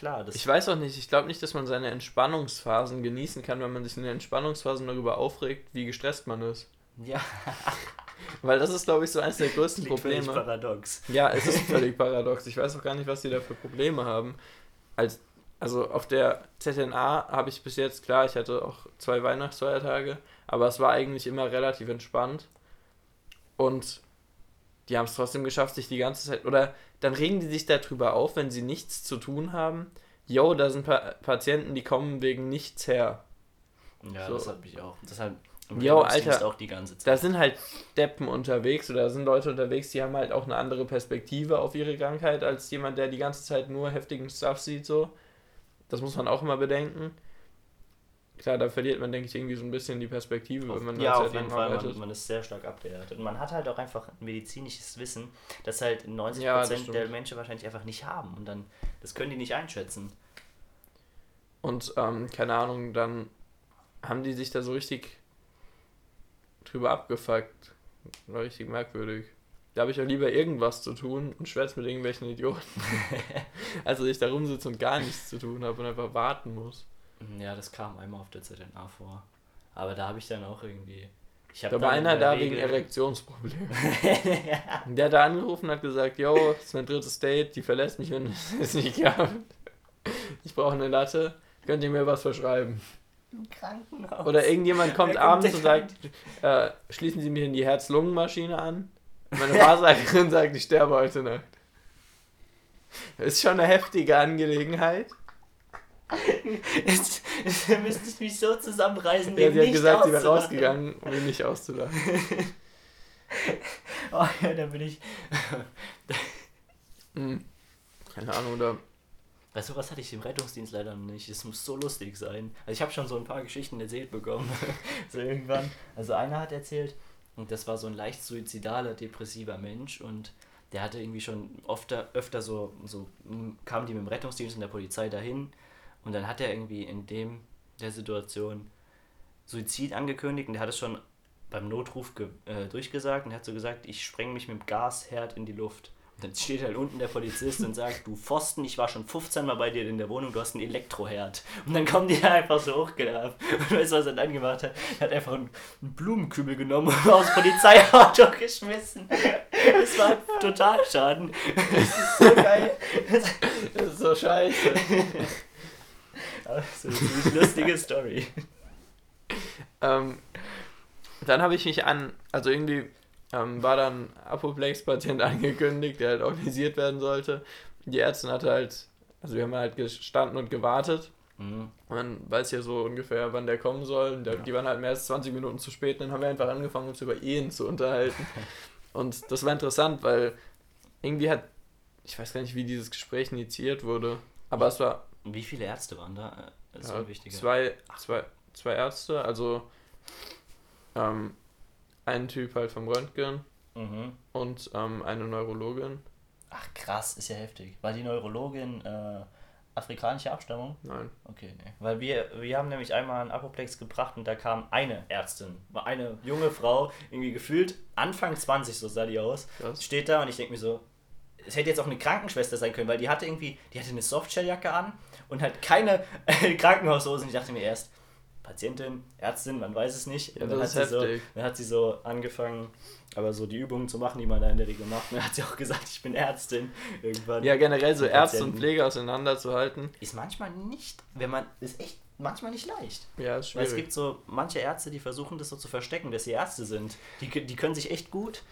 klar. Ich weiß auch nicht, ich glaube nicht, dass man seine Entspannungsphasen genießen kann, wenn man sich in den Entspannungsphasen darüber aufregt, wie gestresst man ist. ja, Weil das ist, glaube ich, so eines der größten völlig Probleme. paradox. Ja, es ist völlig paradox. Ich weiß auch gar nicht, was die da für Probleme haben. Als, also auf der ZNA habe ich bis jetzt, klar, ich hatte auch zwei Weihnachtsfeiertage, aber es war eigentlich immer relativ entspannt. Und die haben es trotzdem geschafft, sich die ganze Zeit. Oder dann regen die sich darüber auf, wenn sie nichts zu tun haben. Yo, da sind pa Patienten, die kommen wegen nichts her. Ja, So. das hat mich auch. Deshalb Rettungsdienst Alter. auch die ganze Zeit. Da sind halt Deppen unterwegs oder da sind Leute unterwegs, die haben halt auch eine andere Perspektive auf ihre Krankheit als jemand, der die ganze Zeit nur heftigen Stuff sieht, so. Das muss man auch immer bedenken. Klar, da verliert man, denke ich, irgendwie so ein bisschen die Perspektive, wenn man ja, auf jeden Fall. arbeitet. Man, man ist sehr stark abgehärtet. Und man hat halt auch einfach ein medizinisches Wissen, das halt 90% Ja, der. Menschen wahrscheinlich einfach nicht haben. Und dann, das können die nicht einschätzen. Und, ähm, keine Ahnung, dann haben die sich da so richtig drüber abgefuckt. War richtig merkwürdig. Da habe ich auch lieber irgendwas zu tun und schwätze mit irgendwelchen Idioten. als dass ich da rumsitze und gar nichts zu tun habe und einfach warten muss. Ja, das kam einmal auf der ZNA vor. Aber da habe ich dann auch irgendwie. Ich hab Da war einer da wegen Regel- Erektionsproblemen. Der hat da angerufen und hat gesagt, yo, das ist mein drittes Date, die verlässt mich, wenn es nicht klappt. Ich brauche eine Latte, könnt ihr mir was verschreiben? Im Krankenhaus. Oder irgendjemand kommt kommt abends und sagt, äh, schließen Sie mir in die Herz-Lungen-Maschine an. Meine Wahrsagerin sagt, ich sterbe heute Nacht. Das ist schon eine heftige Angelegenheit. Jetzt, jetzt müsste ich mich so zusammenreißen, Ja, sie hat gesagt, sie wäre rausgegangen, um ihn nicht auszulachen. Oh ja, da bin ich. Hm. Keine Ahnung, oder Weißt du, was hatte ich im Rettungsdienst leider noch nicht? Es muss so lustig sein. Also ich habe schon so ein paar Geschichten erzählt bekommen. so irgendwann. Also einer hat erzählt, und das war so ein leicht suizidaler, depressiver Mensch und der hatte irgendwie schon öfter, öfter so, so m, kamen die mit dem Rettungsdienst und der Polizei dahin und dann hat er irgendwie in dem der Situation Suizid angekündigt und der hat es schon beim Notruf äh, durchgesagt und hat so gesagt, ich spreng mich mit dem Gasherd in die Luft. Und dann steht halt unten der Polizist und sagt, du Pfosten, ich war schon 15 Mal bei dir in der Wohnung, du hast einen Elektroherd. Und dann kommen die einfach so hochgelaufen. Und weißt du, was er dann gemacht hat? Er hat einfach einen, einen Blumenkübel genommen und aufs Polizeiauto geschmissen. Das war total Schaden. Das ist so geil. das ist so scheiße. Das ist eine lustige Story. Ähm, dann habe ich mich an, also irgendwie ähm, war dann Apoplex-Patient angekündigt, der halt organisiert werden sollte. Die Ärztin hatte halt, also wir haben halt gestanden und gewartet. Mhm. Man weiß ja so ungefähr, wann der kommen soll. Der, Ja. Die waren halt mehr als 20 Minuten zu spät. Dann haben wir einfach angefangen, uns über Ehen zu unterhalten. und das war interessant, weil irgendwie hat, ich weiß gar nicht, wie dieses Gespräch initiiert wurde, aber es war Wie viele Ärzte waren da? Das ist ja, ein wichtiger. zwei, zwei, zwei Ärzte, also ähm, ein Typ halt vom Röntgen Mhm. und ähm, eine Neurologin. Ach krass, ist ja heftig. War die Neurologin äh, afrikanische Abstammung? Nein. Okay, nee. Weil wir, wir haben nämlich einmal einen Apoplex gebracht und da kam eine Ärztin, war eine junge Frau, irgendwie gefühlt Anfang 20, so sah die aus, Krass. steht da und ich denke mir so, es hätte jetzt auch eine Krankenschwester sein können, weil die hatte irgendwie, die hatte eine Softshelljacke an und halt keine Krankenhaushosen. Ich dachte mir erst, Patientin, Ärztin, man weiß es nicht. Ja, dann, das hat so, dann hat sie so angefangen, aber so die Übungen zu machen, die man da in der Regel macht. Und dann hat sie auch gesagt, ich bin Ärztin irgendwann. Ja, generell so Ärzte und. Pflege auseinanderzuhalten, Ist manchmal nicht, wenn man, ist echt manchmal nicht leicht. ja, ist Weil es schwierig. gibt so manche Ärzte, die versuchen das so zu verstecken, dass sie Ärzte sind. Die, die können sich echt gut.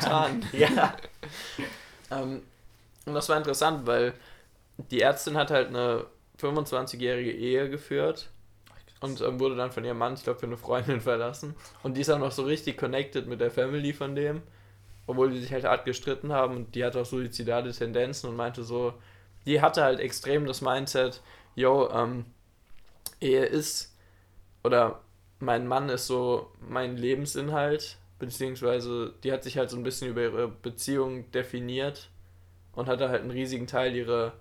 Tarnen. ja. Ähm, und das war interessant, weil die Ärztin hat halt eine 25-jährige Ehe geführt und ähm, wurde dann von ihrem Mann, ich glaube, für eine Freundin verlassen. Und die ist auch noch so richtig connected mit der Family von dem, obwohl die sich halt hart gestritten haben und die hat auch suizidale Tendenzen und meinte so, die hatte halt extrem das Mindset, yo, ähm, Ehe ist, oder mein Mann ist so mein Lebensinhalt, beziehungsweise die hat sich halt so ein bisschen über ihre Beziehung definiert und hatte halt einen riesigen Teil ihrer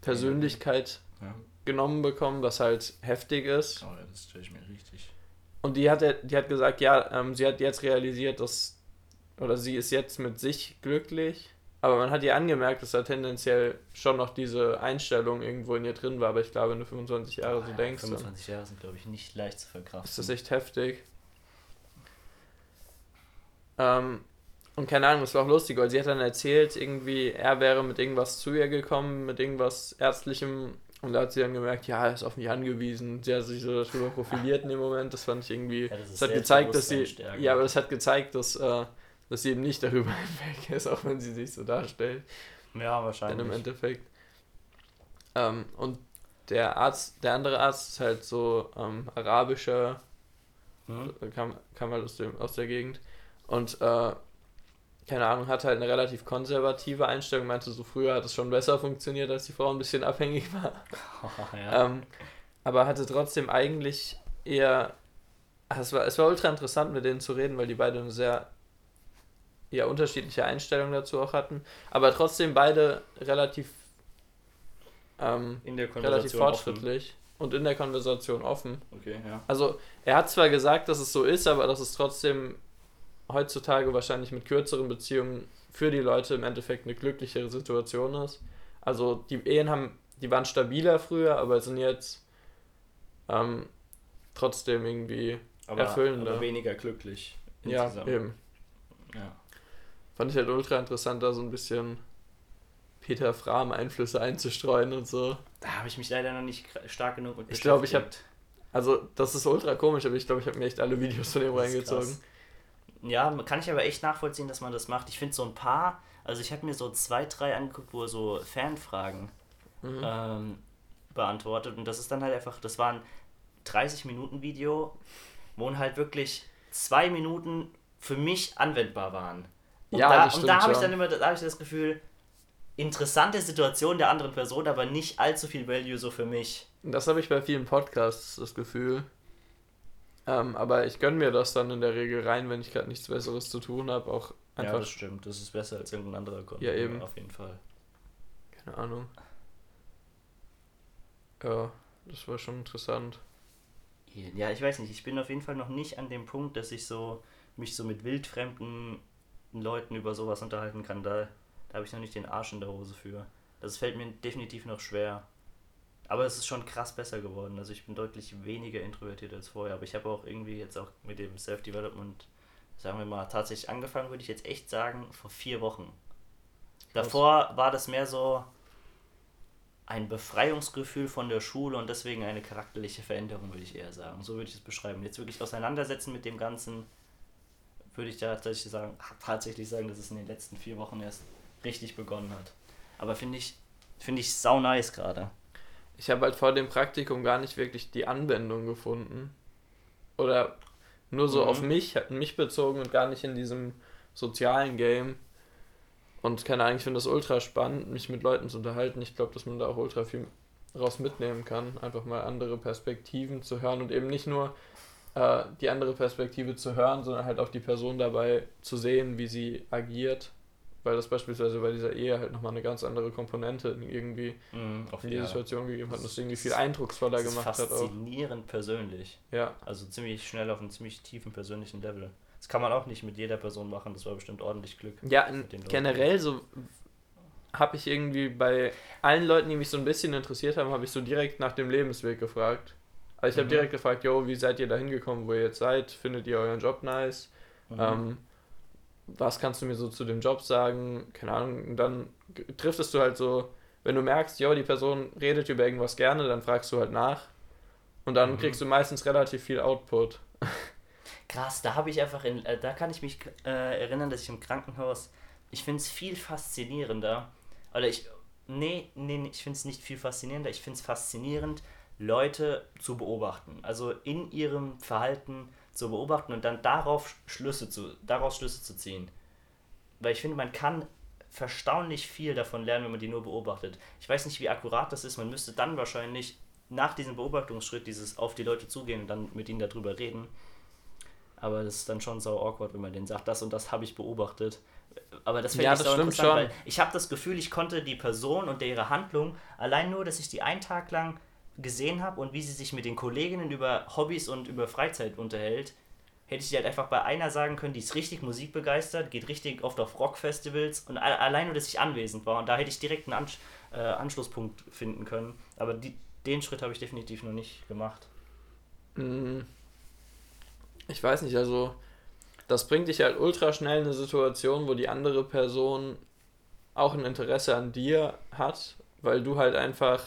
Persönlichkeit ja. genommen bekommen, was halt heftig ist. Oh, das stelle ich mir richtig. Und die hat, die hat gesagt, ja, ähm, sie hat jetzt realisiert, dass, oder sie ist jetzt mit sich glücklich Aber man hat ihr angemerkt, dass da tendenziell schon noch diese Einstellung irgendwo in ihr drin war. Aber ich glaube, wenn du 25 Jahre so ja, denkst, 25 Jahre sind, glaube ich, nicht leicht zu verkraften. ist das echt heftig. Ähm, und keine Ahnung, es war auch lustig, weil sie hat dann erzählt, irgendwie, er wäre mit irgendwas zu ihr gekommen, mit irgendwas Ärztlichem. Und da hat sie dann gemerkt, ja, er ist auf mich angewiesen. Sie hat sich so darüber profiliert in dem Moment. Das fand ich irgendwie. Ja, das das hat gezeigt, dass sie. Stärken. Ja, aber das hat gezeigt, dass, äh, dass sie eben nicht darüber hinweg ist, auch wenn sie sich so darstellt. Ja, Dann wahrscheinlich. im Endeffekt. Ähm, und der Arzt, der andere Arzt ist halt so ähm, arabischer, Hm? kam, kam halt aus, dem, aus der Gegend. Und äh, keine Ahnung, hat halt eine relativ konservative Einstellung, meinte so früher hat es schon besser funktioniert, als die Frau ein bisschen abhängig war. ja. Ähm, aber hatte trotzdem eigentlich eher. ach, Es war, es war ultra interessant, mit denen zu reden, weil die beide eine sehr ja, unterschiedliche Einstellung dazu auch hatten. Aber trotzdem beide relativ, ähm, in der relativ fortschrittlich und in der Konversation offen. Offen. Okay, ja. Also, er hat zwar gesagt, dass es so ist, aber dass es trotzdem heutzutage wahrscheinlich mit kürzeren Beziehungen für die Leute im Endeffekt eine glücklichere Situation ist. Also, die Ehen haben, die waren stabiler früher, aber sind jetzt ähm, trotzdem irgendwie, Aber, Erfüllender. aber weniger glücklich. ja, insgesamt. eben. Ja. Fand ich halt ultra interessant, da so ein bisschen Peter Fram-Einflüsse einzustreuen und so. Da habe ich mich leider noch nicht stark genug mit Ich glaube, ich hab- beschäftigt. Also, das ist ultra komisch, aber ich glaube, ich habe mir echt alle Videos von ihm reingezogen. krass. Ja, kann ich aber echt nachvollziehen, dass man das macht. Ich finde so ein paar, also ich habe mir so zwei, drei angeguckt, wo er so Fanfragen Mhm. ähm, beantwortet und das ist dann halt einfach, das war ein 30 Minuten Video, wo halt wirklich zwei Minuten für mich anwendbar waren. Und Ja, da, das und stimmt da habe ich dann immer da hab ich das Gefühl, interessante Situation der anderen Person, aber nicht allzu viel Value so für mich. Das habe ich bei vielen Podcasts das Gefühl. Ähm, aber ich gönne mir das dann in der Regel rein, wenn ich gerade nichts Besseres zu tun habe. Auch ja, einfach, das stimmt. Das ist besser als irgendein anderer Content. Ja, eben. Auf jeden Fall. keine Ahnung. Ja, das war schon interessant. Ja, ich weiß nicht. Ich bin auf jeden Fall noch nicht an dem Punkt, dass ich so mich so mit wildfremden Leuten über sowas unterhalten kann. Da, da habe ich noch nicht den Arsch in der Hose für. Das fällt mir definitiv noch schwer. Aber es ist schon krass besser geworden. Also ich bin deutlich weniger introvertiert als vorher. Aber ich habe auch irgendwie jetzt auch mit dem Self-Development, sagen wir mal, tatsächlich angefangen, würde ich jetzt echt sagen, vor vier Wochen. Davor war das mehr so ein Befreiungsgefühl von der Schule und deswegen eine charakterliche Veränderung, würde ich eher sagen. So würde ich es beschreiben. Jetzt wirklich auseinandersetzen mit dem Ganzen, würde ich da tatsächlich sagen, tatsächlich sagen, dass es in den letzten vier Wochen erst richtig begonnen hat. Aber finde ich, finde ich sau nice gerade. Ich habe halt vor dem Praktikum gar nicht wirklich die Anwendung gefunden. Oder nur so Mhm. auf mich, hat mich bezogen und gar nicht in diesem sozialen Game. Und keine Ahnung, ich finde das ultra spannend, mich mit Leuten zu unterhalten. Ich glaube, dass man da auch ultra viel raus mitnehmen kann. Einfach mal andere Perspektiven zu hören und eben nicht nur äh, die andere Perspektive zu hören, sondern halt auch die Person dabei zu sehen, wie sie agiert. Weil das beispielsweise bei dieser Ehe halt nochmal eine ganz andere Komponente irgendwie auf in die Situation gegeben hat und Das irgendwie viel eindrucksvoller gemacht hat auch. faszinierend persönlich. Ja, Also ziemlich schnell auf einem ziemlich tiefen persönlichen Level. Das kann man auch nicht mit jeder Person machen. Das war bestimmt ordentlich Glück. ja generell so habe ich irgendwie bei allen Leuten, die mich so ein bisschen interessiert haben, habe ich so direkt nach dem Lebensweg gefragt. Also ich habe Mhm. direkt gefragt, yo, wie seid ihr da hingekommen, wo ihr jetzt seid? Findet ihr euren Job nice? Mhm. Ähm, was kannst du mir so zu dem Job sagen? Keine Ahnung. Und dann triftest du halt so, wenn du merkst, yo, die Person redet über irgendwas gerne, dann fragst du halt nach. Und dann Mhm. kriegst du meistens relativ viel Output. Krass, da habe ich einfach in, äh, da kann ich mich äh, erinnern, dass ich im Krankenhaus, ich finde es viel faszinierender, oder ich, nee, nee, nee, ich finde es nicht viel faszinierender, ich finde es faszinierend, Leute zu beobachten, also in ihrem Verhalten zu beobachten und dann darauf Schlüsse zu, daraus Schlüsse zu ziehen. Weil ich finde, man kann verstaunlich viel davon lernen, wenn man die nur beobachtet. Ich weiß nicht, wie akkurat das ist, man müsste dann wahrscheinlich nach diesem Beobachtungsschritt dieses auf die Leute zugehen und dann mit ihnen darüber reden. Aber das ist dann schon sau awkward, wenn man denen sagt, das und das habe ich beobachtet. Aber das finde Ja, ich das stimmt interessant, schon. weil ich habe das Gefühl, ich konnte die Person und ihre Handlung allein nur, dass ich die einen Tag lang gesehen habe und wie sie sich mit den Kolleginnen über Hobbys und über Freizeit unterhält, hätte ich dir halt einfach bei einer sagen können, die ist richtig musikbegeistert, geht richtig oft auf Rockfestivals und allein nur, dass ich anwesend war. Und da hätte ich direkt einen Ansch äh, Anschlusspunkt finden können. Aber die, den Schritt habe ich definitiv noch nicht gemacht. Mm. Ich weiß nicht, also das bringt dich halt ultra schnell in eine Situation, wo die andere Person auch ein Interesse an dir hat, weil du halt einfach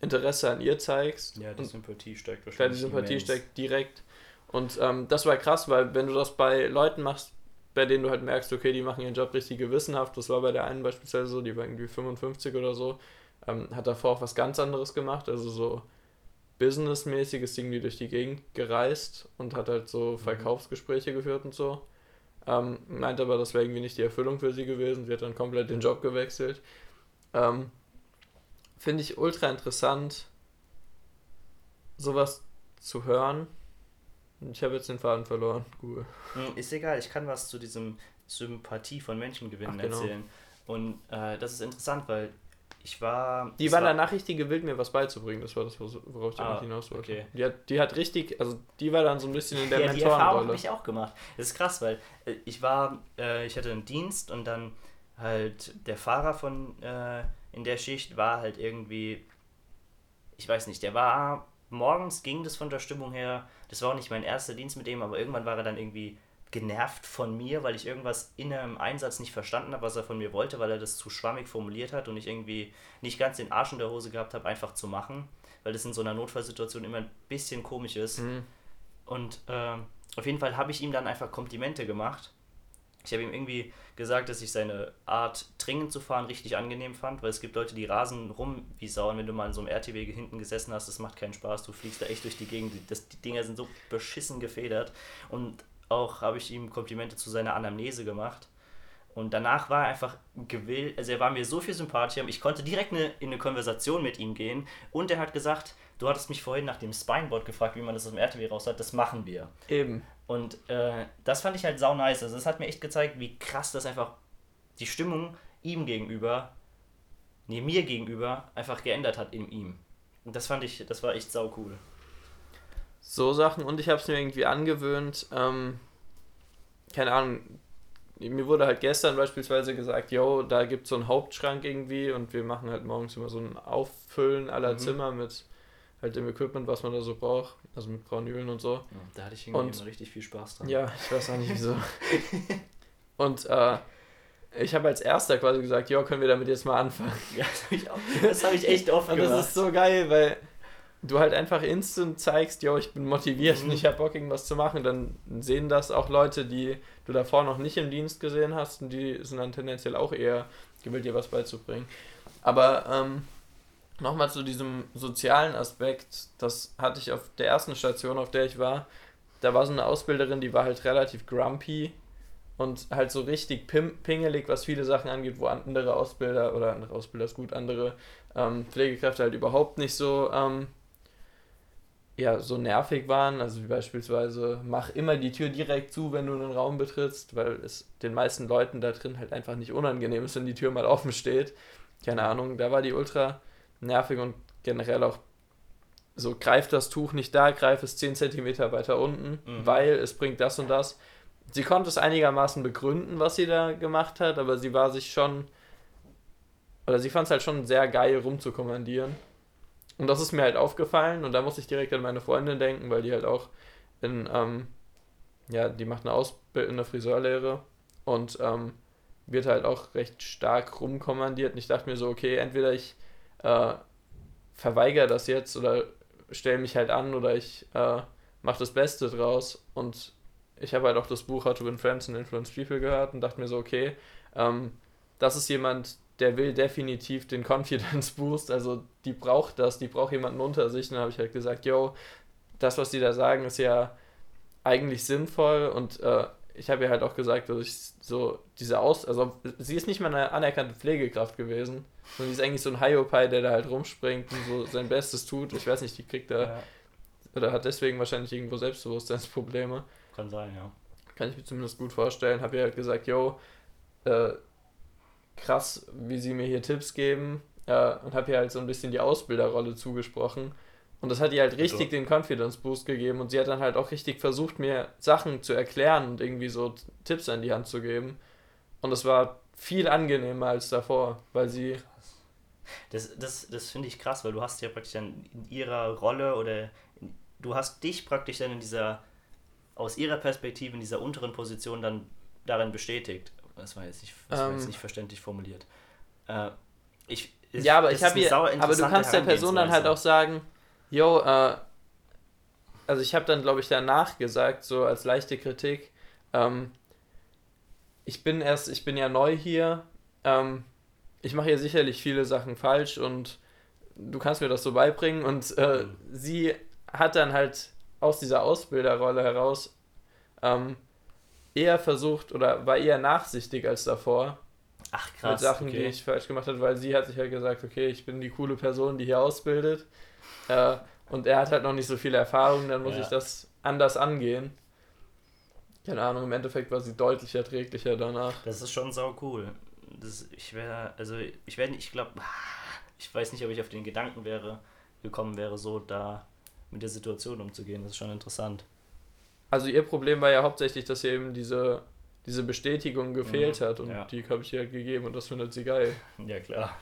Interesse an ihr zeigst. Ja, die Sympathie steigt wahrscheinlich. Ja, die Sympathie immens. steigt direkt. Und ähm, das war krass, weil wenn du das bei Leuten machst, bei denen du halt merkst, okay, die machen ihren Job richtig gewissenhaft, das war bei der einen beispielsweise so, die war irgendwie 55 oder so, ähm, hat davor auch was ganz anderes gemacht, also so businessmäßiges Ding, die durch die Gegend gereist und hat halt so mhm. Verkaufsgespräche geführt und so. Ähm, meint aber, das wäre irgendwie nicht die Erfüllung für sie gewesen. Sie hat dann komplett den Job gewechselt. Ähm, Finde ich ultra interessant, sowas zu hören. Ich habe jetzt den Faden verloren. Google. Hm, ist egal, ich kann was zu diesem Sympathie von Menschen gewinnen Ach, genau. erzählen. Und äh, das ist interessant, weil ich war. Die war, war danach richtig gewillt, mir was beizubringen. Das war das, worauf ich ah, hinaus wollte. Okay. Die, hat, die hat richtig, also die war dann so ein bisschen in der ja, Mentorenrolle. Die Erfahrung habe ich auch gemacht. Das ist krass, weil äh, ich war, äh, ich hatte einen Dienst und dann halt der Fahrer von äh, in der Schicht war halt irgendwie, ich weiß nicht, der war morgens ging das von der Stimmung her. Das war auch nicht mein erster Dienst mit dem, aber irgendwann war er dann irgendwie genervt von mir, weil ich irgendwas in einem Einsatz nicht verstanden habe, was er von mir wollte, weil er das zu schwammig formuliert hat und ich irgendwie nicht ganz den Arsch in der Hose gehabt habe, einfach zu machen, weil das in so einer Notfallsituation immer ein bisschen komisch ist. Mhm. Und äh, auf jeden Fall habe ich ihm dann einfach Komplimente gemacht. Ich habe ihm irgendwie gesagt, dass ich seine Art, dringend zu fahren, richtig angenehm fand, weil es gibt Leute, die rasen rum wie Sau. Wenn du mal in so einem RTW hinten gesessen hast, das macht keinen Spaß. Du fliegst da echt durch die Gegend. Das, die Dinger sind so beschissen gefedert. Und auch habe ich ihm Komplimente zu seiner Anamnese gemacht. Und danach war er einfach gewillt, also er war mir so viel sympathischer, ich konnte direkt eine, in eine Konversation mit ihm gehen und er hat gesagt, du hattest mich vorhin nach dem Spineboard gefragt, wie man das aus dem RTW raus hat, das machen wir. Eben. Und äh, das fand ich halt sau nice. Also es hat mir echt gezeigt, wie krass das einfach die Stimmung ihm gegenüber, nee, mir gegenüber einfach geändert hat in ihm. Und das fand ich, das war echt sau cool so Sachen und ich habe es mir irgendwie angewöhnt, ähm, keine Ahnung, mir wurde halt gestern beispielsweise gesagt, yo, da gibt es so einen Hauptschrank irgendwie und wir machen halt morgens immer so ein Auffüllen aller mhm. Zimmer mit halt dem Equipment, was man da so braucht, also mit Braunölen und so. Ja, da hatte ich irgendwie und, richtig viel Spaß dran. Ja, ich weiß auch nicht wieso. und äh, ich habe als erster quasi gesagt, ja, können wir damit jetzt mal anfangen. Ja, das habe ich, hab ich echt oft und gemacht. Das ist so geil, weil du halt einfach instant zeigst, yo, ich bin motiviert mhm. und ich habe Bock, irgendwas zu machen, dann sehen das auch Leute, die du davor noch nicht im Dienst gesehen hast und die sind dann tendenziell auch eher gewillt, dir was beizubringen. Aber ähm, nochmal zu diesem sozialen Aspekt, das hatte ich auf der ersten Station, auf der ich war, da war so eine Ausbilderin, die war halt relativ grumpy und halt so richtig pingelig, was viele Sachen angeht, wo andere Ausbilder oder andere Ausbilder ist gut, andere ähm, Pflegekräfte halt überhaupt nicht so ähm, ja, so nervig waren. Also wie beispielsweise, mach immer die Tür direkt zu, wenn du einen Raum betrittst, weil es den meisten Leuten da drin halt einfach nicht unangenehm ist, wenn die Tür mal offen steht. Keine Ahnung, da war die ultra nervig und generell auch so, greif das Tuch nicht da, greif es 10 cm weiter unten, mhm. weil es bringt das und das. Sie konnte es einigermaßen begründen, was sie da gemacht hat, aber sie war sich schon, oder sie fand es halt schon sehr geil rumzukommandieren. Und das ist mir halt aufgefallen und da muss ich direkt an meine Freundin denken, weil die halt auch in, ähm, ja, die macht eine Ausbildung in der Friseurlehre und ähm, wird halt auch recht stark rumkommandiert. Und ich dachte mir so, okay, entweder ich äh, verweigere das jetzt oder stelle mich halt an oder ich äh, mache das Beste draus. Und ich habe halt auch das Buch How to Win Friends and Influence People gehört und dachte mir so, okay, ähm, das ist jemand, der will definitiv den Confidence Boost, also die braucht das, die braucht jemanden unter sich. Und dann habe ich halt gesagt, yo, das, was die da sagen, ist ja eigentlich sinnvoll und äh, ich habe ihr halt auch gesagt, dass ich so diese Aus, also sie ist nicht mal eine anerkannte Pflegekraft gewesen, sondern sie ist eigentlich so ein Hyopai, der da halt rumspringt und so sein Bestes tut. Ich weiß nicht, die kriegt da ja. oder hat deswegen wahrscheinlich irgendwo Selbstbewusstseinsprobleme. Kann sein, ja. Kann ich mir zumindest gut vorstellen. Habe ihr halt gesagt, yo, äh, krass, wie sie mir hier Tipps geben äh, und habe hier halt so ein bisschen die Ausbilderrolle zugesprochen, Und das hat ihr halt richtig den Confidence Boost gegeben und sie hat dann halt auch richtig versucht, mir Sachen zu erklären und irgendwie so Tipps an die Hand zu geben. Und es war viel angenehmer als davor, weil sie. Das, das, das finde ich krass, weil du hast ja praktisch dann in ihrer Rolle oder in, du hast dich praktisch dann in dieser, aus ihrer Perspektive in dieser unteren Position dann darin bestätigt. Das war jetzt nicht, das war jetzt Ähm. nicht verständlich formuliert. Äh, ich, es- Ja, aber ich habe sauer aber du kannst der Person dann halt auch sagen, yo, äh, also ich habe dann glaube ich danach gesagt, so als leichte Kritik, ähm, ich bin erst, ich bin ja neu hier, ähm, ich mache hier sicherlich viele Sachen falsch und du kannst mir das so beibringen und äh, Mhm. sie hat dann halt aus dieser Ausbilderrolle heraus ähm, eher versucht oder war eher nachsichtig als davor Ach mit krass, Sachen, okay. die ich falsch gemacht habe, weil sie hat sich halt gesagt, okay, ich bin die coole Person, die hier ausbildet. Äh, und er hat halt noch nicht so viel Erfahrung, dann muss Ja. ich das anders angehen. Keine Ahnung, im Endeffekt war sie deutlich erträglicher danach. Das ist schon sau cool. Das, ich wäre, also ich werde, ich glaube, ich weiß nicht, ob ich auf den Gedanken wäre, gekommen wäre, so da mit der Situation umzugehen. Das ist schon interessant. Also ihr Problem war ja hauptsächlich, dass ihr eben diese, diese Bestätigung gefehlt Mhm, hat und ja. die habe ich ihr halt gegeben und das findet sie geil. Ja, klar.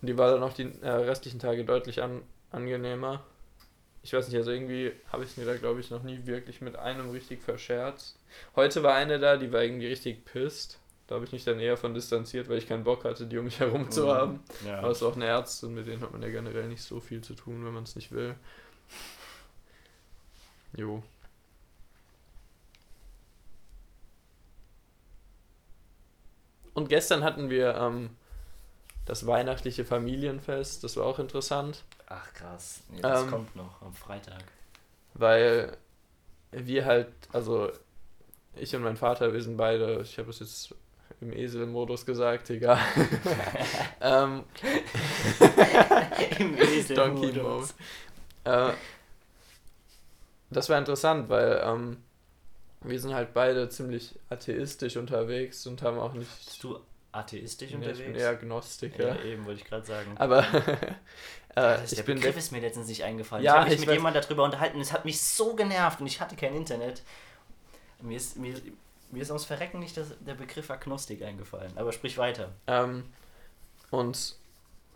Und die war dann auch die äh, restlichen Tage deutlich an, angenehmer. Ich weiß nicht, also irgendwie habe ich es mir da, glaube ich, noch nie wirklich mit einem richtig verscherzt. Heute war eine da, die war irgendwie richtig pisst. Da habe ich mich dann eher von distanziert, weil ich keinen Bock hatte, die um mich herum zu Mhm. haben. Ja. Aber es ist auch eine Ärztin, mit denen hat man ja generell nicht so viel zu tun, wenn man es nicht will. Jo. Und gestern hatten wir ähm, das weihnachtliche Familienfest, das war auch interessant, Ach krass. Nee, das Ähm, kommt noch am Freitag. weil wir halt, also ich und mein Vater, wir sind beide, ich habe es jetzt im Eselmodus gesagt, egal. ähm, Im Eselmodus. Donkey Mode. Äh, das war interessant, weil ähm, wir sind halt beide ziemlich atheistisch unterwegs und haben auch nicht. Bist du atheistisch Nee, ich unterwegs? bin eher Gnostiker. ja, eben, wollte ich gerade sagen. Aber äh, ich der bin Begriff ist mir letztens nicht eingefallen. Ja, ich habe mich ich mit jemandem darüber unterhalten. Es hat mich so genervt und ich hatte kein Internet. Mir ist, mir, mir ist ums Verrecken nicht das, der Begriff Agnostik eingefallen. Aber sprich weiter. ähm, und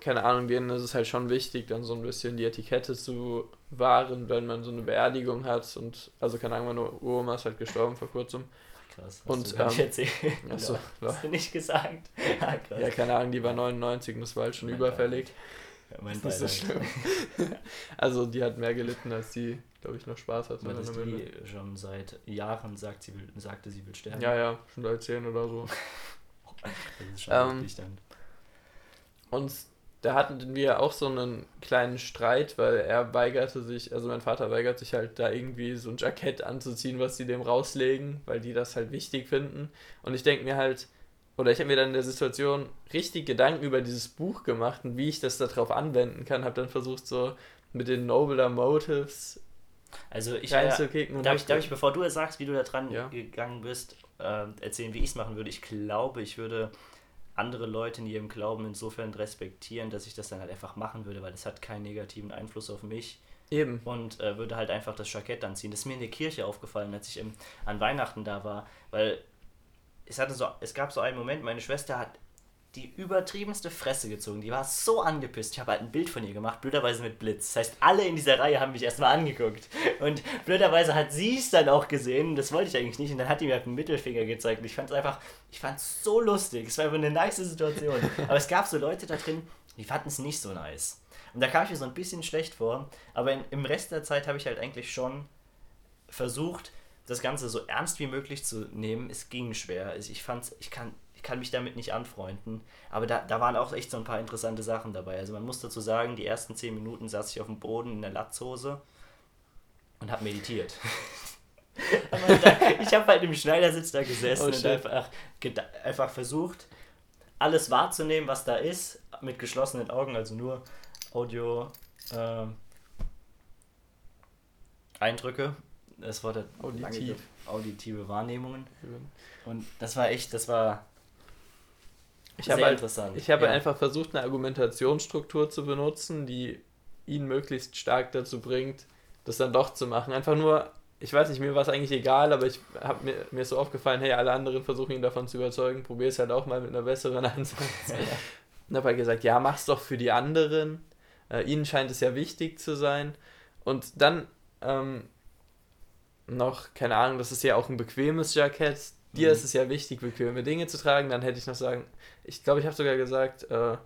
keine Ahnung, denen ist es halt schon wichtig, dann so ein bisschen die Etikette zu wahren, wenn man so eine Beerdigung hat. Und also keine Ahnung, meine Uroma ist halt gestorben vor kurzem. Krass. Und, du gar nicht ähm, erzählt. Achso, Hast du nicht gesagt? Ah, krass. ja, keine Ahnung, die war 99 und das war halt schon Mein überfällig. Ja, mein Ist nicht so schlimm. also die hat mehr gelitten, als die, glaube ich, noch Spaß hatte. Weil das die schon seit Jahren sagt, sie will, sagte, sie will sterben. Ja, ja, schon seit 10 oder so. Das ist schon Ähm, dann. Und da hatten wir auch so einen kleinen Streit, weil er weigerte sich, also mein Vater weigert sich halt da irgendwie so ein Jackett anzuziehen, was sie dem rauslegen, weil die das halt wichtig finden. Und ich denke mir halt, oder ich habe mir dann in der Situation richtig Gedanken über dieses Buch gemacht und wie ich das darauf anwenden kann. Habe dann versucht, so mit den Nobler Motives Also ich, äh, darf, ich, darf ich, bevor du sagst, wie du da dran Ja. gegangen bist, äh, erzählen, wie ich es machen würde? Ich glaube, ich würde andere Leute in ihrem Glauben insofern respektieren, dass ich das dann halt einfach machen würde, weil es hat keinen negativen Einfluss auf mich Eben. und äh, würde halt einfach das Jackett anziehen. Das ist mir in der Kirche aufgefallen, als ich im, an Weihnachten da war, weil es hatte so, es gab so einen Moment, meine Schwester hat die übertriebenste Fresse gezogen. Die war so angepisst. Ich habe halt ein Bild von ihr gemacht, blöderweise mit Blitz. Das heißt, alle in dieser Reihe haben mich erstmal angeguckt. Und blöderweise hat sie es dann auch gesehen. Das wollte ich eigentlich nicht. Und dann hat die mir halt einen Mittelfinger gezeigt. Ich fand es einfach, ich fand es so lustig. Es war einfach eine nice Situation. Aber es gab so Leute da drin, die fanden es nicht so nice. Und da kam ich mir so ein bisschen schlecht vor. Aber in, im Rest der Zeit habe ich halt eigentlich schon versucht, das Ganze so ernst wie möglich zu nehmen. Es ging schwer. Ich fand's, ich kann, kann mich damit nicht anfreunden. Aber da, da waren auch echt so ein paar interessante Sachen dabei. Also man muss dazu sagen, die ersten zehn Minuten saß ich auf dem Boden in der Latzhose und habe meditiert. Ich habe halt im Schneidersitz da gesessen Oh, und einfach, einfach versucht, alles wahrzunehmen, was da ist, mit geschlossenen Augen, also nur Audio, ähm, Eindrücke. Das war der Auditiv. lange- auditive Wahrnehmungen. Und das war echt, das war Ich sehr habe halt, interessant. ich habe ja. einfach versucht, eine Argumentationsstruktur zu benutzen, die ihn möglichst stark dazu bringt, das dann doch zu machen. Einfach nur, ich weiß nicht, mir war es eigentlich egal, aber ich habe mir, mir ist so aufgefallen, hey, alle anderen versuchen ihn davon zu überzeugen, probier es halt auch mal mit einer besseren Ansatz. Ja. Und habe halt gesagt, ja, mach's doch für die anderen. Äh, ihnen scheint es ja wichtig zu sein. Und dann ähm, noch, keine Ahnung, das ist ja auch ein bequemes Jackett. Dir mhm. ist es ja wichtig, bequeme Dinge zu tragen. Dann hätte ich noch sagen, ich glaube, ich habe sogar gesagt, äh,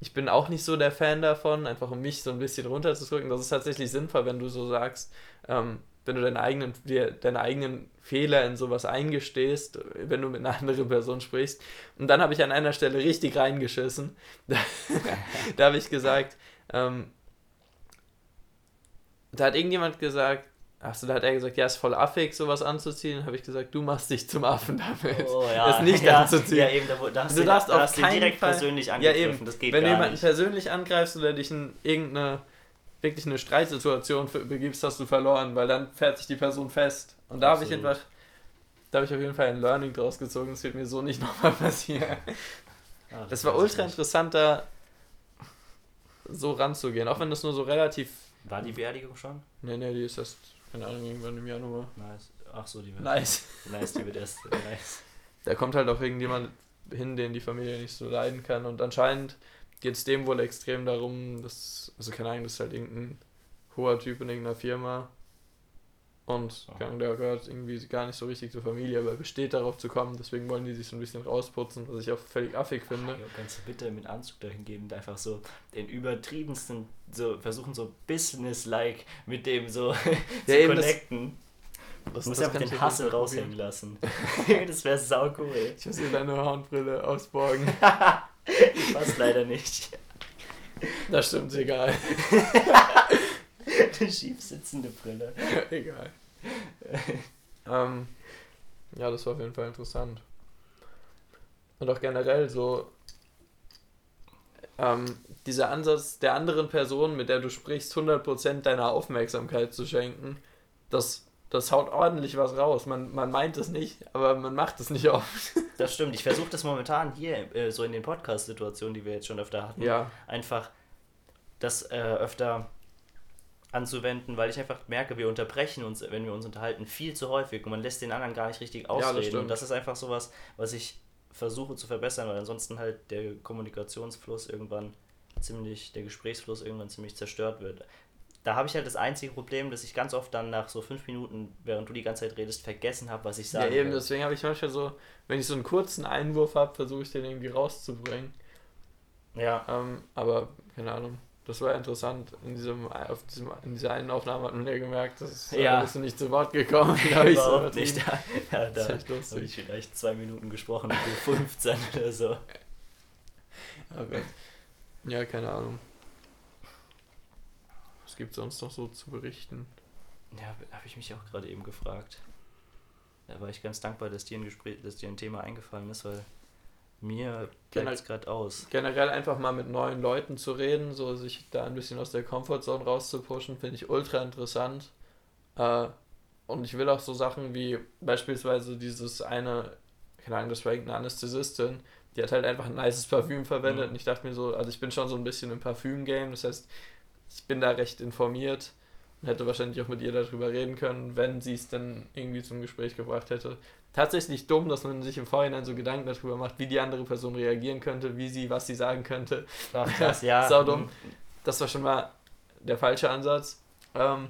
ich bin auch nicht so der Fan davon, einfach um mich so ein bisschen runterzudrücken. Das ist tatsächlich sinnvoll, wenn du so sagst, ähm, wenn du deine eigenen, dir deine eigenen Fehler in sowas eingestehst, wenn du mit einer anderen Person sprichst. Und dann habe ich an einer Stelle richtig reingeschissen. Da, da habe ich gesagt, ähm, da hat irgendjemand gesagt, Achso, da hat er gesagt, ja, ist voll affig, sowas anzuziehen. habe ich gesagt, du machst dich zum Affen damit. Oh, ja. Das nicht ja, anzuziehen. Ja, eben, da, da hast du, darfst da auf keinen direkt Fall, persönlich angegriffen. Ja, eben. Das geht Wenn du jemanden nicht. persönlich angreifst oder dich in irgendeine, wirklich eine Streitsituation begibst, hast du verloren, weil dann fährt sich die Person fest. Und da habe ich einfach, da habe ich auf jeden Fall ein Learning draus gezogen. Das wird mir so nicht nochmal passieren. Ach, das, das war ultra interessant, da so ranzugehen. Auch wenn das nur so relativ. War die Beerdigung schon? Nee, nee, die ist erst keine Ahnung, irgendwann im Januar. Nice. Ach so, die wird. Nice. Nice, die wird erst. nice. Da kommt halt auch irgendjemand hin, den die Familie nicht so leiden kann. Und anscheinend geht es dem wohl extrem darum, dass. Also keine Ahnung, das ist halt irgendein hoher Typ in irgendeiner Firma, und der gehört irgendwie gar nicht so richtig zur Familie, aber besteht darauf zu kommen. Deswegen wollen die sich so ein bisschen rausputzen, was ich auch völlig affig finde. Ja, kannst du bitte mit Anzug dahin geben und einfach so den übertriebensten, so versuchen so business-like mit dem so ja, zu connecten. Das, du musst einfach den Hassel raushängen lassen. das wäre sau cool. Ich muss dir deine Hornbrille ausborgen. Die passt leider nicht. Das stimmt, egal. Eine schief sitzende Brille. Egal. ähm, ja, das war auf jeden Fall interessant. Und auch generell so ähm, dieser Ansatz der anderen Person, mit der du sprichst, 100% deiner Aufmerksamkeit zu schenken, das, das haut ordentlich was raus. Man, man meint es nicht, aber man macht es nicht oft. Das stimmt. Ich versuche das momentan hier, äh, so in den Podcast-Situationen, die wir jetzt schon öfter hatten, ja. einfach das äh, öfter anzuwenden, weil ich einfach merke, wir unterbrechen uns, wenn wir uns unterhalten, viel zu häufig und man lässt den anderen gar nicht richtig ausreden. Ja, das und das ist einfach sowas, was ich versuche zu verbessern, weil ansonsten halt der Kommunikationsfluss irgendwann ziemlich, der Gesprächsfluss irgendwann ziemlich zerstört wird. Da habe ich halt das einzige Problem, dass ich ganz oft dann nach so fünf Minuten, während du die ganze Zeit redest, vergessen habe, was ich sage. Ja, eben, will. deswegen habe ich manchmal so, wenn ich so einen kurzen Einwurf habe, versuche ich den irgendwie rauszubringen. Ja. Ähm, aber, keine Ahnung. Das war interessant. In, diesem, auf diesem, in dieser einen Aufnahme hat man ja gemerkt, dass ja. bist du nicht zu Wort gekommen. Da ich Überhaupt so nicht. Da, ja, da habe ich vielleicht zwei Minuten gesprochen, für 15 oder so. Aber, ja, keine Ahnung. Was gibt es sonst noch so zu berichten? Ja, habe ich mich auch gerade eben gefragt. Da war ich ganz dankbar, dass dir ein Gespräch, dass dir ein Thema eingefallen ist, weil mir bleibt es gerade aus. Generell einfach mal mit neuen Leuten zu reden, so sich da ein bisschen aus der Comfortzone rauszupushen, finde ich ultra interessant. Äh, und ich will auch so Sachen wie beispielsweise dieses eine, keine Ahnung, das war irgendeine Anästhesistin, die hat halt einfach ein nices Parfüm verwendet mhm. und ich dachte mir so, also ich bin schon so ein bisschen im Parfüm-Game, das heißt, ich bin da recht informiert hätte wahrscheinlich auch mit ihr darüber reden können, wenn sie es dann irgendwie zum Gespräch gebracht hätte tatsächlich dumm, dass man sich im Vorhinein so Gedanken darüber macht, wie die andere Person reagieren könnte, wie sie, was sie sagen könnte. Ach, krass, ja. Sau dumm. Das war schon mal der falsche Ansatz. Ähm,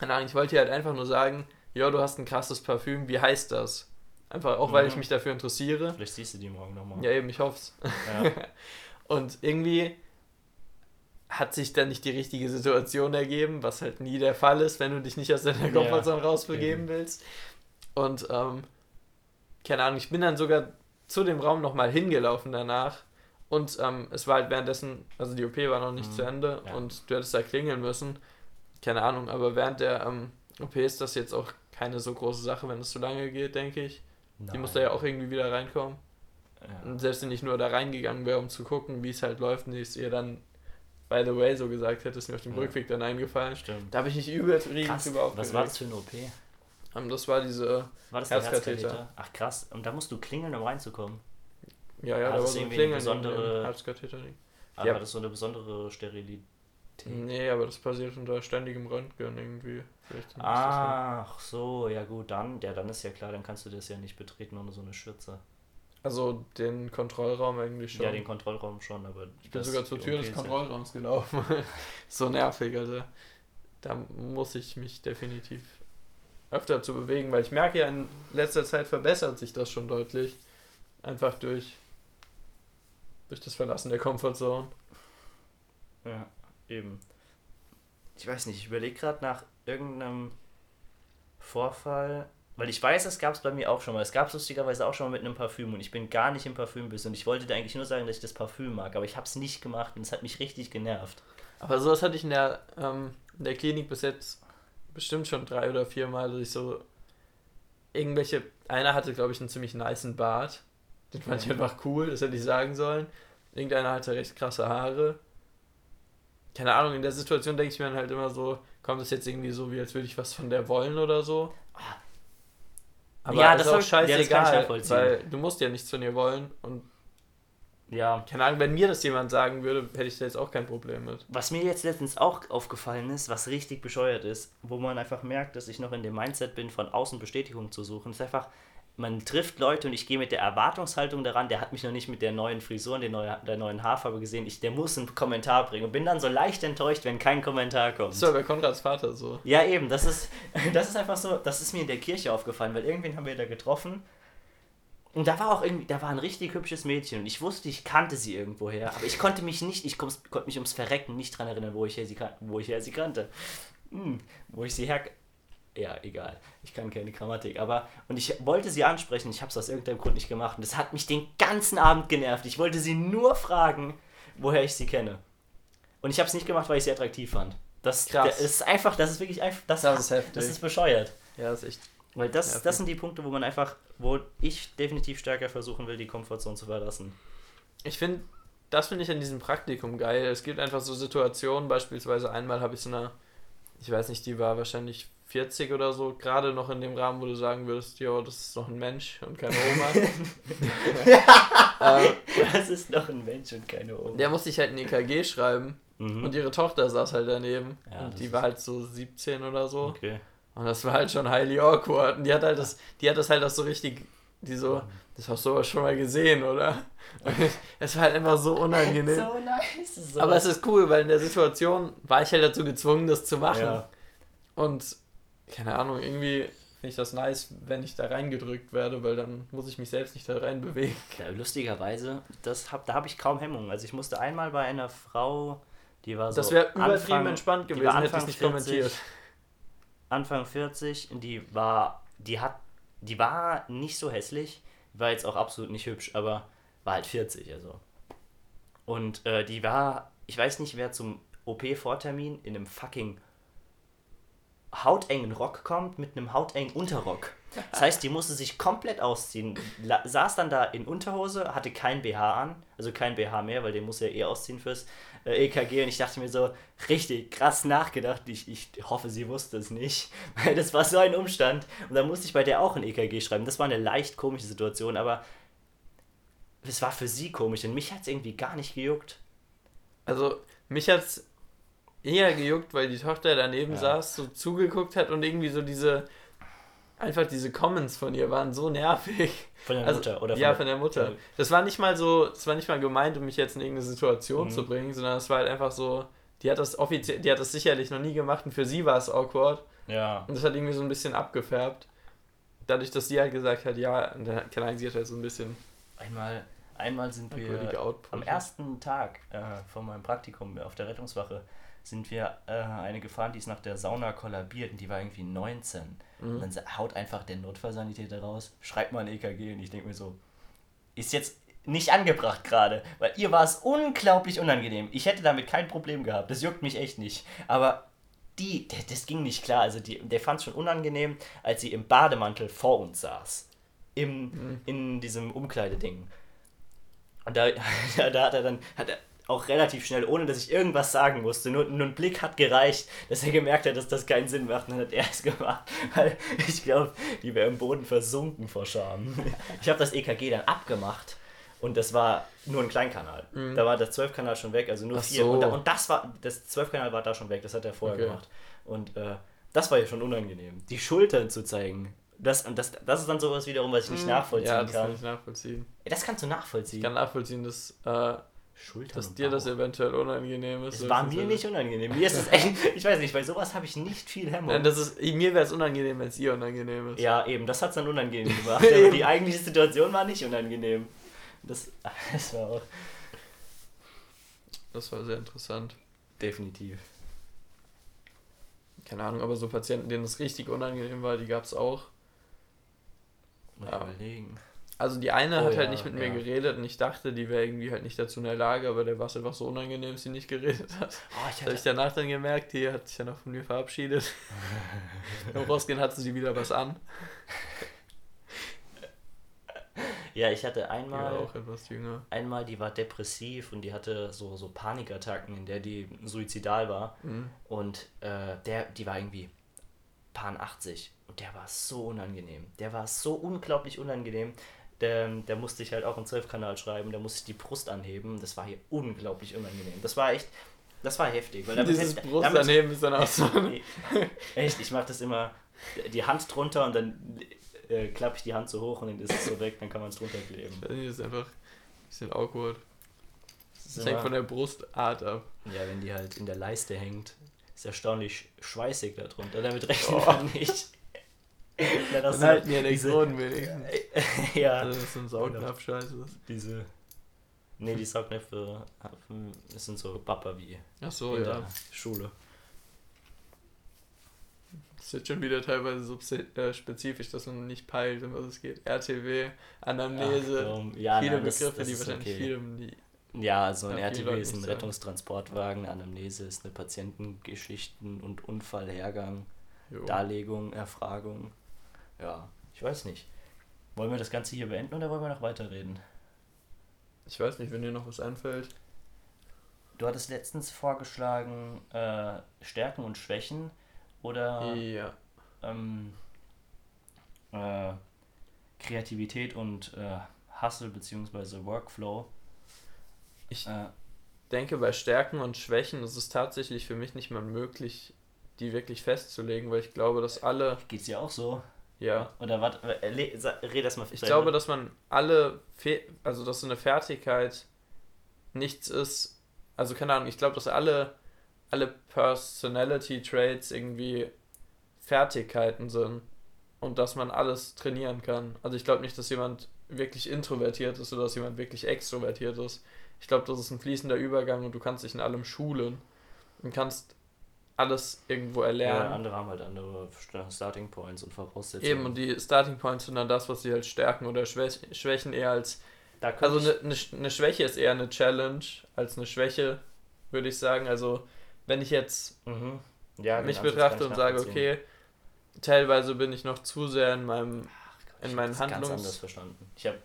ich wollte halt einfach nur sagen, ja, du hast ein krasses Parfüm, wie heißt das? Einfach auch, weil mhm. ich mich dafür interessiere. Vielleicht siehst du die morgen nochmal. Ja, eben, ich hoff's. Ja. Und irgendwie hat sich dann nicht die richtige Situation ergeben, was halt nie der Fall ist, wenn du dich nicht aus deiner Komfortzone ja, rausbegeben eben. willst. Und ähm, keine Ahnung, ich bin dann sogar zu dem Raum nochmal hingelaufen danach. Und ähm, es war halt währenddessen, also die OP war noch nicht mhm. zu Ende ja. und du hättest da klingeln müssen. Keine Ahnung, aber während der ähm, OP ist das jetzt auch keine so große Sache, wenn es zu lange geht, denke ich. Nein. Die muss da ja auch irgendwie wieder reinkommen. Ja. Und selbst wenn ich nur da reingegangen wäre, um zu gucken, wie es halt läuft, und ich es ihr dann, by the way, so gesagt hätte, ist mir auf dem ja. Rückweg dann eingefallen. Stimmt. Da habe ich nicht übertrieben drüber Was war das für eine OP? Ähm, das war diese war das Herzkatheter. Herzkatheter. Ach krass, und da musst du klingeln, um reinzukommen. Ja, ja, da war so ein Klingeln besondere Herzkatheter. Aber ja. war das so eine besondere Sterilität? Nee, aber das passiert unter ständigem Röntgen irgendwie. Ach so, ja gut, dann, ja, dann ist ja klar, dann kannst du das ja nicht betreten ohne so eine Schürze. Also den Kontrollraum eigentlich schon. Ja, den Kontrollraum schon, aber. Ich bin sogar zur Tür des Kontrollraums gelaufen. so nervig, also. Da muss ich mich definitiv öfter zu bewegen, weil ich merke ja, in letzter Zeit verbessert sich das schon deutlich. Einfach durch, durch das Verlassen der Comfortzone. Ja, eben. Ich weiß nicht, ich überlege gerade nach irgendeinem Vorfall, weil ich weiß, es gab es bei mir auch schon mal. Es gab es lustigerweise auch schon mal mit einem Parfüm und ich bin gar nicht im Parfümbiss und ich wollte dir eigentlich nur sagen, dass ich das Parfüm mag, aber ich habe es nicht gemacht und es hat mich richtig genervt. Aber sowas hatte ich in der, ähm, in der Klinik bis jetzt bestimmt schon drei oder vier Mal, dass ich so irgendwelche, einer hatte glaube ich einen ziemlich niceen Bart, den fand ich einfach cool, das hätte ich sagen sollen. Irgendeiner hatte recht krasse Haare. Keine Ahnung, in der Situation denke ich mir dann halt immer so, kommt es jetzt irgendwie so, wie als würde ich was von der wollen oder so. Ah. Aber ja, das ist auch scheißegal, ja, weil du musst ja nichts von ihr wollen und ja. Keine Ahnung, wenn mir das jemand sagen würde, hätte ich da jetzt auch kein Problem mit. Was mir jetzt letztens auch aufgefallen ist, was richtig bescheuert ist, wo man einfach merkt, dass ich noch in dem Mindset bin, von außen Bestätigung zu suchen, ist einfach, man trifft Leute und ich gehe mit der Erwartungshaltung daran, der hat mich noch nicht mit der neuen Frisur und der, neue, der neuen Haarfarbe gesehen, ich, der muss einen Kommentar bringen und bin dann so leicht enttäuscht, wenn kein Kommentar kommt. So, bei Konrads Vater so. Ja, eben, das ist, das ist einfach so, das ist mir in der Kirche aufgefallen, weil irgendwen haben wir da getroffen und da war auch irgendwie, da war ein richtig hübsches Mädchen und ich wusste, ich kannte sie irgendwoher, aber ich konnte mich nicht, ich konnte mich ums Verrecken nicht dran erinnern, wo ich her sie, wo ich her sie kannte. Hm, wo ich sie her, ja, egal. Ich kann keine Grammatik. Aber, und ich wollte sie ansprechen, ich habe es aus irgendeinem Grund nicht gemacht. Und das hat mich den ganzen Abend genervt. Ich wollte sie nur fragen, woher ich sie kenne. Und ich habe es nicht gemacht, weil ich sie attraktiv fand. Das, das ist einfach, das ist wirklich einfach, das, das ist heftig. Das ist bescheuert. Ja, das ist echt. Weil das, das sind die Punkte, wo man einfach, wo ich definitiv stärker versuchen will, die Komfortzone zu verlassen. Ich finde, das finde ich an diesem Praktikum geil. Es gibt einfach so Situationen, beispielsweise einmal habe ich so eine, ich weiß nicht, die war wahrscheinlich 40 oder so, gerade noch in dem Rahmen, wo du sagen würdest, ja, das ist noch ein Mensch und keine Oma. ähm, das ist noch ein Mensch und keine Oma. Der musste ich halt ein EKG schreiben mhm. und ihre Tochter saß halt daneben. Ja, und die war halt so 17 oder so. Okay. Und das war halt schon highly awkward. Und die hat halt das, die hat das halt auch so richtig, die so, das hast du aber schon mal gesehen, oder? es war halt einfach so unangenehm. So nice. So aber es ist cool, weil in der Situation war ich halt dazu gezwungen, das zu machen. Ja. Und keine Ahnung, irgendwie finde ich das nice, wenn ich da reingedrückt werde, weil dann muss ich mich selbst nicht da rein bewegen. Ja, lustigerweise, das hab, da habe ich kaum Hemmungen. Also ich musste einmal bei einer Frau, die war so. Das wäre übertrieben entspannt gewesen, hätte ich nicht 40, kommentiert. Anfang 40, die war, die hat, die war nicht so hässlich, war jetzt auch absolut nicht hübsch, aber war halt 40, also. Und äh, die war, ich weiß nicht, wer zum OP-Vortermin in einem fucking hautengen Rock kommt mit einem hautengen Unterrock. Das heißt, die musste sich komplett ausziehen. Saß dann da in Unterhose, hatte kein BH an, also kein BH mehr, weil den muss er eh ausziehen fürs äh, EKG. Und ich dachte mir so, richtig krass nachgedacht. Ich, ich hoffe, sie wusste es nicht, weil das war so ein Umstand. Und dann musste ich bei der auch ein EKG schreiben. Das war eine leicht komische Situation, aber es war für sie komisch und mich hat es irgendwie gar nicht gejuckt. Also, mich hat es eher gejuckt, weil die Tochter daneben ja. saß, so zugeguckt hat und irgendwie so diese, einfach diese Comments von ihr waren so nervig. Von der also, Mutter, oder? Von ja, von der Mutter. Das war nicht mal so, das war nicht mal gemeint, um mich jetzt in irgendeine Situation mhm. zu bringen, sondern es war halt einfach so, die hat das offiziell, die hat das sicherlich noch nie gemacht und für sie war es awkward. Ja. Und das hat irgendwie so ein bisschen abgefärbt. Dadurch, dass sie halt gesagt hat, ja, und dann, keine Ahnung, sie hat halt so ein bisschen. Einmal, einmal sind wir am ersten Tag äh, von meinem Praktikum auf der Rettungswache sind wir äh, eine gefahren, die ist nach der Sauna kollabiert und die war irgendwie 19. Mhm. Und dann haut einfach der Notfallsanitäter raus, schreibt mal ein EKG und ich denke mir so, ist jetzt nicht angebracht gerade, weil ihr war es unglaublich unangenehm. Ich hätte damit kein Problem gehabt, das juckt mich echt nicht. Aber die, das ging nicht klar. Also die, der fand es schon unangenehm, als sie im Bademantel vor uns saß. Im, mhm. In diesem Umkleideding. Und da, da, hat er dann, hat er, auch relativ schnell, ohne dass ich irgendwas sagen musste. Nur, nur ein Blick hat gereicht, dass er gemerkt hat, dass das keinen Sinn macht. Und dann hat er es gemacht. Weil ich glaube, die wäre im Boden versunken vor Scham. Ich habe das EKG dann abgemacht Und das war nur ein Kleinkanal. Mhm. Da war der 12-Kanal schon weg, also nur Ach vier. so. Und, da, und das war, das 12-Kanal war da schon weg, das hat er vorher Okay. gemacht. Und äh, das war ja schon unangenehm. Die Schultern zu zeigen. Das, und das, das ist dann sowas wiederum, was ich nicht nachvollziehen Mhm. Ja, das kann kann. ich nachvollziehen. Das kannst du nachvollziehen. Ich kann nachvollziehen, dass, äh, Schultern dass dir das eventuell unangenehm ist. Es war mir nicht unangenehm. Mir ist es echt, ich weiß nicht, bei sowas habe ich nicht viel Hemmung. Nein, das ist, mir wäre es unangenehm, wenn es ihr unangenehm ist. Ja, eben, das hat es dann unangenehm gemacht. Aber die eigentliche Situation war nicht unangenehm. Das, das war auch Das war sehr interessant. definitiv. Keine Ahnung, aber so Patienten, denen es richtig unangenehm war, die gab es auch. Mal Ja. überlegen. Also die eine Oh hat ja, halt nicht mit mir ja. geredet und ich dachte, die wäre irgendwie halt nicht dazu in der Lage, aber der war es einfach so unangenehm, dass sie nicht geredet hat. Oh, ich habe ich danach dann gemerkt, die hat sich ja noch von mir verabschiedet. Beim Rausgehen hatte sie wieder was an. ja, ich hatte Die war einmal, auch etwas jünger. einmal, die war depressiv und die hatte so, so Panikattacken, in der die suizidal war. Mhm. Und äh, der, die war irgendwie Pan 80 und der war so unangenehm. Der war so unglaublich unangenehm. Der, der musste ich halt auch im 12-Kanal schreiben, da musste ich die Brust anheben. Das war hier unglaublich unangenehm. Das war echt, das war heftig. Weil damit Dieses hätte- Brust damit- daneben ist dann auch so. Echt, ich mache das immer, die Hand drunter und dann äh, klappe ich die Hand so hoch und dann ist es so weg, dann kann man es drunter kleben. Das ist einfach ein bisschen awkward. Das Das hängt von der Brustart ab. Ja, wenn die halt in der Leiste hängt, ist erstaunlich schweißig darunter. Damit rechnet Oh. man nicht. Dann hast Dann halten die diese- Elektroden wenigstens. ja, Also das ist ein Saugnapf-Scheiße. diese. Ne, die Saugnäpfe das sind so Papa wie Ach so, in ja. der Schule. Das ist jetzt schon wieder teilweise so äh, spezifisch, dass man nicht peilt, um was es geht. RTW, Anamnese, Ach, komm. ja, viele nein, das- Begriffe, das die ist wahrscheinlich okay. vielen, die Ja, also ein RTW ist ein. Rettungstransportwagen, Anamnese ist eine Patientengeschichten- und Unfallhergang, jo. Darlegung, Erfragung. Ja, ich weiß nicht. Wollen wir das Ganze hier beenden oder wollen wir noch weiterreden? Ich weiß nicht, wenn dir noch was einfällt. Du hattest letztens vorgeschlagen, äh, Stärken und Schwächen oder Ja. ähm, äh, Kreativität und äh, Hustle bzw. Workflow. Ich Äh, denke, bei Stärken und Schwächen ist es tatsächlich für mich nicht mal möglich, die wirklich festzulegen, weil ich glaube, dass alle, geht's dir auch so? Ja, Oder was? Äh, red erst mal ich glaube, dass man alle, Fe also dass so eine Fertigkeit nichts ist, also keine Ahnung, ich glaube, dass alle, alle Personality Traits irgendwie Fertigkeiten sind und dass man alles trainieren kann. Also ich glaube nicht, dass jemand wirklich introvertiert ist oder dass jemand wirklich extrovertiert ist. Ich glaube, das ist ein fließender Übergang und du kannst dich in allem schulen und kannst alles irgendwo ja, erlernen. andere haben halt andere St- Starting Points und Voraussetzungen. Eben, und die Starting Points sind dann das, was sie halt stärken oder Schwäch Schwächen eher als Also ich- eine, eine, eine Schwäche ist eher eine Challenge als eine Schwäche, würde ich sagen. Also wenn ich jetzt Mhm. Ja, den mich betrachte ich und sage, okay, teilweise bin ich noch zu sehr in meinem... Ich in hab meinen das ganz Handlungs- anders verstanden. Ich habe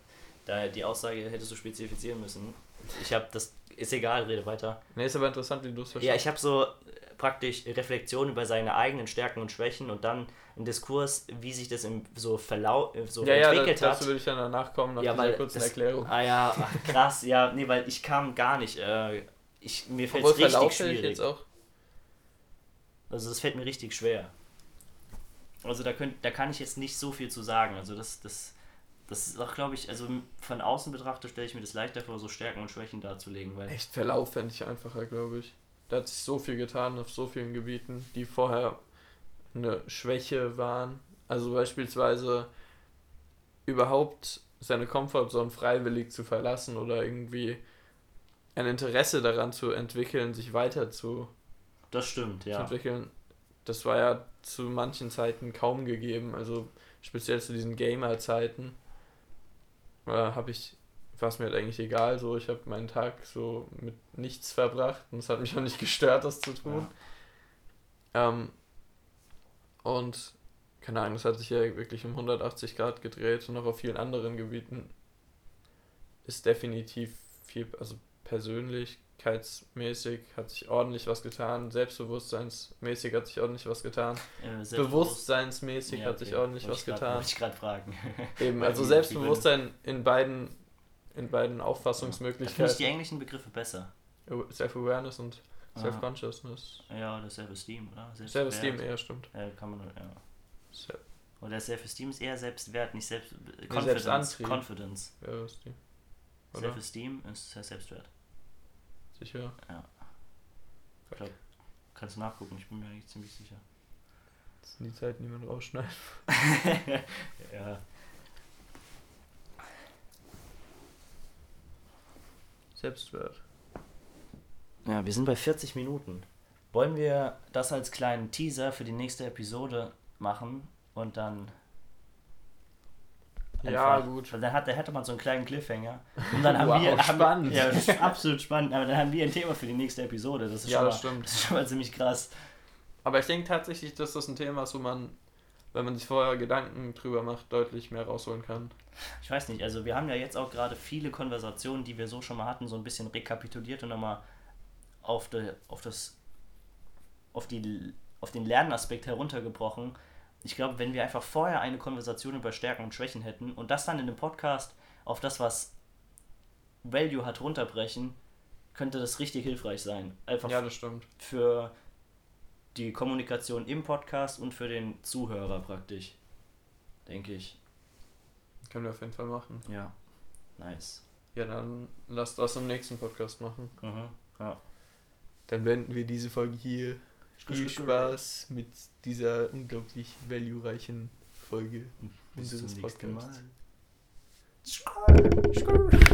da die Aussage hättest du spezifizieren müssen. Ich habe das ist egal, rede weiter. Nee, ist aber interessant, wie du es verstehst. Ja, ich habe so praktisch Reflexion über seine eigenen Stärken und Schwächen und dann ein Diskurs, wie sich das im so Verlau äh, so ja, ja, entwickelt da- hat. dazu würde ich dann danach kommen, nach Ja, dieser kurzen das- Erklärung. Ah ja, ach, krass, ja, nee, weil ich kam gar nicht. Äh, ich, mir fällt es richtig schwierig. jetzt auch... Also das fällt mir richtig schwer. Also da, könnt, da kann ich jetzt nicht so viel zu sagen. Also das, das, das ist auch, glaube ich, also von außen betrachtet stelle ich mir das leichter vor, so Stärken und Schwächen darzulegen, weil Echt, Verlauf fände ich einfacher, glaube ich. Da hat sich so viel getan auf so vielen Gebieten, die vorher eine Schwäche waren. Also beispielsweise überhaupt seine Comfortzone freiwillig zu verlassen oder irgendwie ein Interesse daran zu entwickeln, sich weiter zu, das stimmt, ja. entwickeln. Das war ja zu manchen Zeiten kaum gegeben. Also speziell zu diesen Gamer-Zeiten äh, habe ich war es mir halt eigentlich egal, so ich habe meinen Tag so mit nichts verbracht und es hat mich auch nicht gestört, das zu tun. Ähm, und keine Ahnung, das hat sich ja wirklich um 180 Grad gedreht und auch auf vielen anderen Gebieten ist definitiv viel, also persönlichkeitsmäßig hat sich ordentlich was getan, selbstbewusstseinsmäßig hat sich ordentlich was getan, Äh, bewusstseinsmäßig Ja, hat okay. sich ordentlich Wollte was ich grad- getan. Wollte ich gerade fragen. Eben, also Selbstbewusstsein in beiden in beiden Da Auffassungsmöglichkeiten. finde ich die englischen Begriffe besser. Self-Awareness und. Self-Consciousness. Ja, oder Self-Esteem, oder? Self-Esteem eher, stimmt. Ja, kann man, ja. Self- Oder Self-Esteem ist eher Selbstwert, nicht Selbst... Selbstantrieb. Confidence. Ja. Oder? Self-Esteem ist Selbstwert. Sicher. Ich glaub, kannst du nachgucken, ich bin mir eigentlich ziemlich sicher. Das sind die Zeiten, die man rausschneidet. ja. Selbstwert. Ja, wir sind bei 40 Minuten. Wollen wir das als kleinen Teaser für die nächste Episode machen und dann. Ja, gut. Weil dann hat, da hätte man so einen kleinen Cliffhanger. Und dann haben Wow, wir. spannend. Haben, ja, das ist absolut spannend. Aber dann haben wir ein Thema für die nächste Episode. Das ist, Ja, schon, das mal, stimmt. das ist schon mal ziemlich krass. Aber ich denke tatsächlich, dass das ein Thema ist, wo man, wenn man sich vorher Gedanken drüber macht, deutlich mehr rausholen kann. Ich weiß nicht, also wir haben ja jetzt auch gerade viele Konversationen, die wir so schon mal hatten, so ein bisschen rekapituliert und nochmal auf, de, auf, das, auf, die, auf den Lernaspekt heruntergebrochen. Ich glaube, wenn wir einfach vorher eine Konversation über Stärken und Schwächen hätten und das dann in einem Podcast auf das, was Value hat, runterbrechen, könnte das richtig hilfreich sein. Einfach Ja, das stimmt. für die Kommunikation im Podcast und für den Zuhörer praktisch. Denke ich. Können wir auf jeden Fall machen. Ja. Nice. Ja, dann lasst das im nächsten Podcast machen. Mhm. Ja. Dann beenden wir diese Folge hier. Viel Spaß mit dieser unglaublich value-reichen Folge Bis unseres zum nächsten Podcasts. Mal.